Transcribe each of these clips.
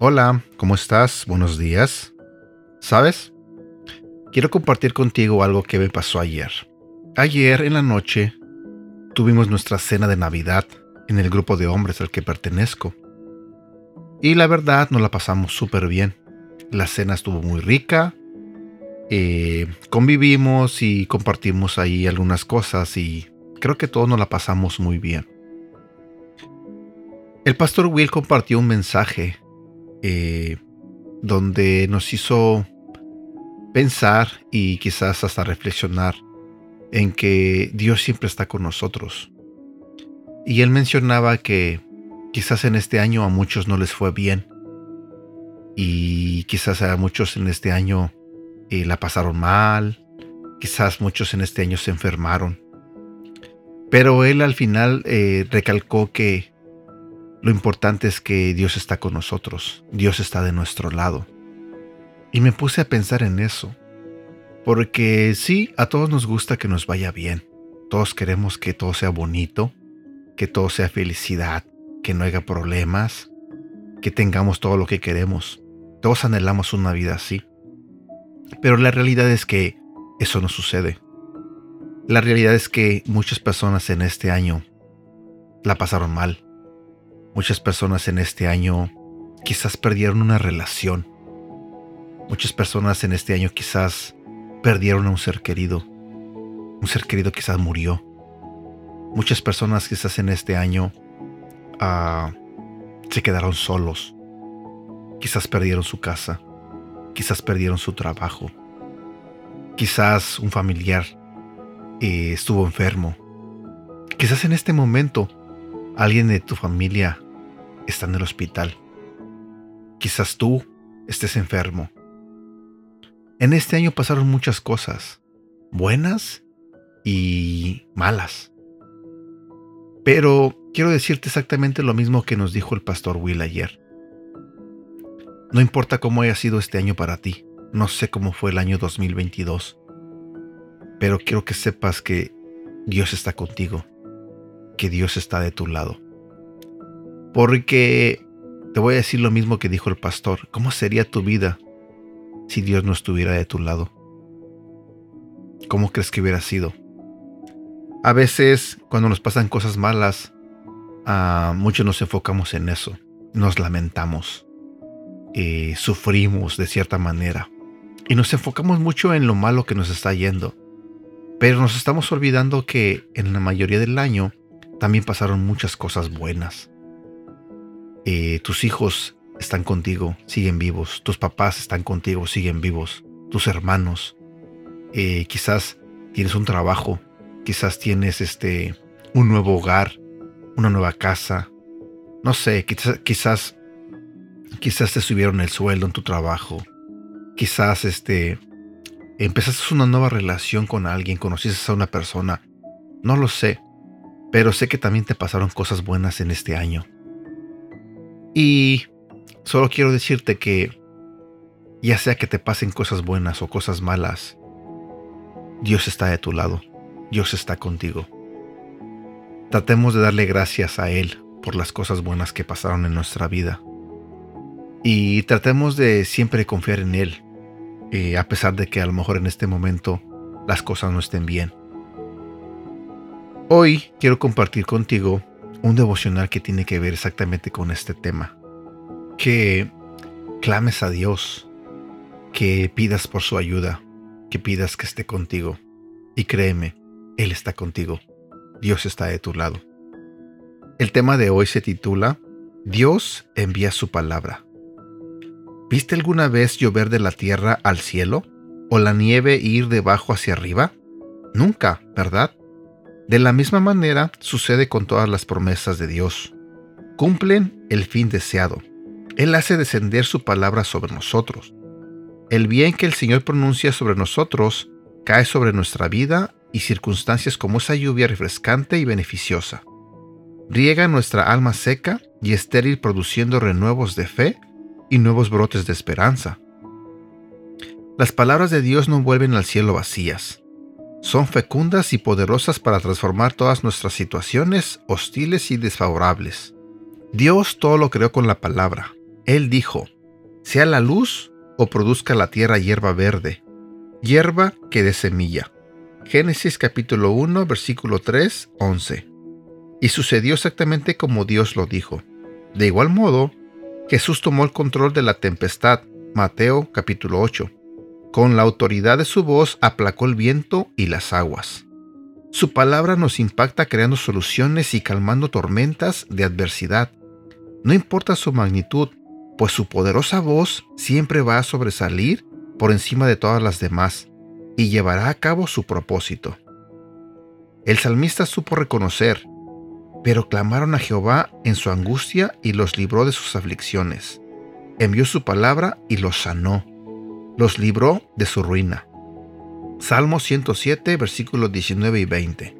Hola, ¿cómo estás? Buenos días. ¿Sabes? Quiero compartir contigo algo que me pasó ayer. Ayer en la noche tuvimos nuestra cena de Navidad en el grupo de hombres al que pertenezco. Y la verdad nos la pasamos súper bien. La cena estuvo muy rica. Eh, convivimos y compartimos ahí algunas cosas y creo que todos nos la pasamos muy bien. El pastor Will compartió un mensaje eh, donde nos hizo pensar y quizás hasta reflexionar en que Dios siempre está con nosotros. Y él mencionaba que quizás en este año a muchos no les fue bien y quizás a muchos en este año eh, la pasaron mal, quizás muchos en este año se enfermaron. Pero él al final eh, recalcó que lo importante es que Dios está con nosotros, Dios está de nuestro lado. Y me puse a pensar en eso, porque sí, a todos nos gusta que nos vaya bien, todos queremos que todo sea bonito, que todo sea felicidad, que no haya problemas, que tengamos todo lo que queremos. Todos anhelamos una vida así. Pero la realidad es que eso no sucede. La realidad es que muchas personas en este año la pasaron mal Muchas personas en este año quizás perdieron una relación. Muchas personas en este año quizás perdieron a un ser querido. Un ser querido quizás murió. Muchas personas quizás en este año ah, se quedaron solos. Quizás perdieron su casa. Quizás perdieron su trabajo. Quizás un familiar eh, estuvo enfermo. Quizás en este momento Alguien de tu familia está en el hospital. Quizás tú estés enfermo. En este año pasaron muchas cosas, buenas y malas. Pero quiero decirte exactamente lo mismo que nos dijo el pastor Will ayer. No importa cómo haya sido este año para ti, no sé cómo fue el año 2022, pero quiero que sepas que Dios está contigo que Dios está de tu lado. Porque te voy a decir lo mismo que dijo el pastor. ¿Cómo sería tu vida si Dios no estuviera de tu lado? ¿Cómo crees que hubiera sido? A veces, cuando nos pasan cosas malas, a muchos nos enfocamos en eso. Nos lamentamos. y sufrimos de cierta manera. Y nos enfocamos mucho en lo malo que nos está yendo. Pero nos estamos olvidando que en la mayoría del año también pasaron muchas cosas buenas. Eh, tus hijos están contigo, siguen vivos. Tus papás están contigo, siguen vivos. Tus hermanos. Eh, quizás tienes un trabajo. Quizás tienes este un nuevo hogar, una nueva casa. No sé, quizás, quizás, quizás te subieron el sueldo en tu trabajo. Quizás este empezaste una nueva relación con alguien, conociste a una persona. No lo sé. Pero sé que también te pasaron cosas buenas en este año. Y solo quiero decirte que, ya sea que te pasen cosas buenas o cosas malas, Dios está de tu lado, Dios está contigo. Tratemos de darle gracias a Él por las cosas buenas que pasaron en nuestra vida. Y tratemos de siempre confiar en Él, eh, a pesar de que a lo mejor en este momento las cosas no estén bien. Hoy quiero compartir contigo un devocional que tiene que ver exactamente con este tema. Que clames a Dios, que pidas por su ayuda, que pidas que esté contigo. Y créeme, Él está contigo. Dios está de tu lado. El tema de hoy se titula Dios envía su palabra. ¿Viste alguna vez llover de la tierra al cielo? ¿O la nieve ir de abajo hacia arriba? Nunca, ¿verdad? De la misma manera sucede con todas las promesas de Dios. Cumplen el fin deseado. Él hace descender su palabra sobre nosotros. El bien que el Señor pronuncia sobre nosotros cae sobre nuestra vida y circunstancias como esa lluvia refrescante y beneficiosa. Riega nuestra alma seca y estéril produciendo renuevos de fe y nuevos brotes de esperanza. Las palabras de Dios no vuelven al cielo vacías son fecundas y poderosas para transformar todas nuestras situaciones hostiles y desfavorables. Dios todo lo creó con la palabra. Él dijo, sea la luz o produzca la tierra hierba verde, hierba que dé semilla. Génesis capítulo 1, versículo 3, 11. Y sucedió exactamente como Dios lo dijo. De igual modo, Jesús tomó el control de la tempestad. Mateo capítulo 8. Con la autoridad de su voz aplacó el viento y las aguas. Su palabra nos impacta creando soluciones y calmando tormentas de adversidad. No importa su magnitud, pues su poderosa voz siempre va a sobresalir por encima de todas las demás y llevará a cabo su propósito. El salmista supo reconocer, pero clamaron a Jehová en su angustia y los libró de sus aflicciones. Envió su palabra y los sanó, los libró de su ruina. Salmo 107, versículos 19 y 20.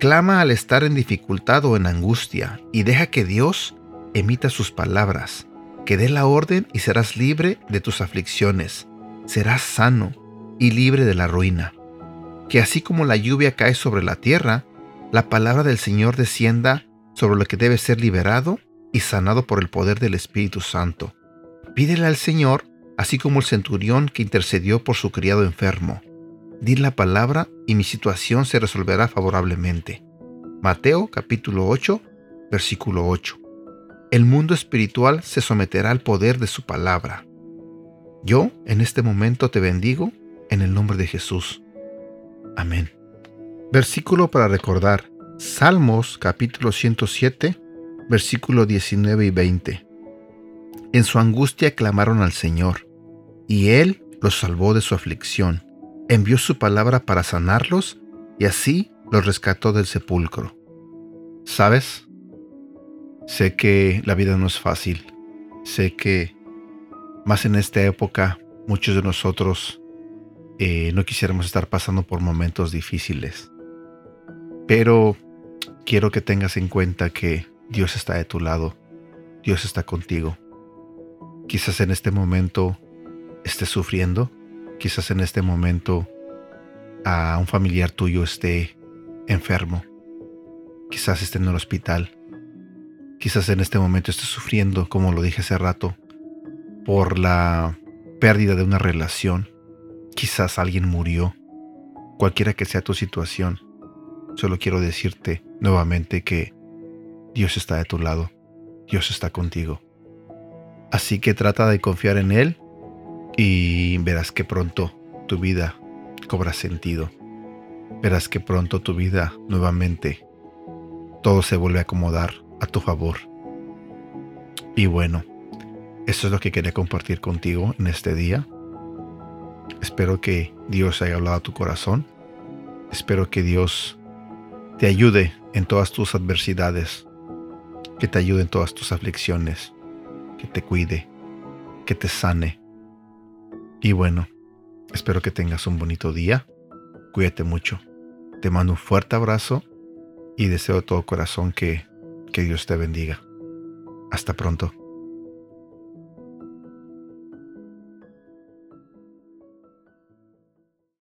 Clama al estar en dificultad o en angustia y deja que Dios emita sus palabras, que dé la orden y serás libre de tus aflicciones, serás sano y libre de la ruina. Que así como la lluvia cae sobre la tierra, la palabra del Señor descienda sobre lo que debe ser liberado y sanado por el poder del Espíritu Santo. Pídele al Señor, así como el centurión que intercedió por su criado enfermo. Di la palabra y mi situación se resolverá favorablemente. Mateo capítulo 8, versículo 8. El mundo espiritual se someterá al poder de su palabra. Yo en este momento te bendigo en el nombre de Jesús. Amén. Versículo para recordar. Salmos capítulo 107, versículo 19 y 20. En su angustia clamaron al Señor, y Él los salvó de su aflicción envió su palabra para sanarlos y así los rescató del sepulcro. ¿Sabes? Sé que la vida no es fácil. Sé que más en esta época muchos de nosotros eh, no quisiéramos estar pasando por momentos difíciles. Pero quiero que tengas en cuenta que Dios está de tu lado. Dios está contigo. Quizás en este momento estés sufriendo Quizás en este momento a un familiar tuyo esté enfermo. Quizás esté en el hospital. Quizás en este momento esté sufriendo, como lo dije hace rato, por la pérdida de una relación. Quizás alguien murió. Cualquiera que sea tu situación, solo quiero decirte nuevamente que Dios está de tu lado. Dios está contigo. Así que trata de confiar en Él y verás que pronto tu vida cobra sentido. Verás que pronto tu vida nuevamente todo se vuelve a acomodar a tu favor. Y bueno, eso es lo que quería compartir contigo en este día. Espero que Dios haya hablado a tu corazón. Espero que Dios te ayude en todas tus adversidades, que te ayude en todas tus aflicciones, que te cuide, que te sane y bueno, espero que tengas un bonito día. Cuídate mucho. Te mando un fuerte abrazo y deseo de todo corazón que, que Dios te bendiga. Hasta pronto.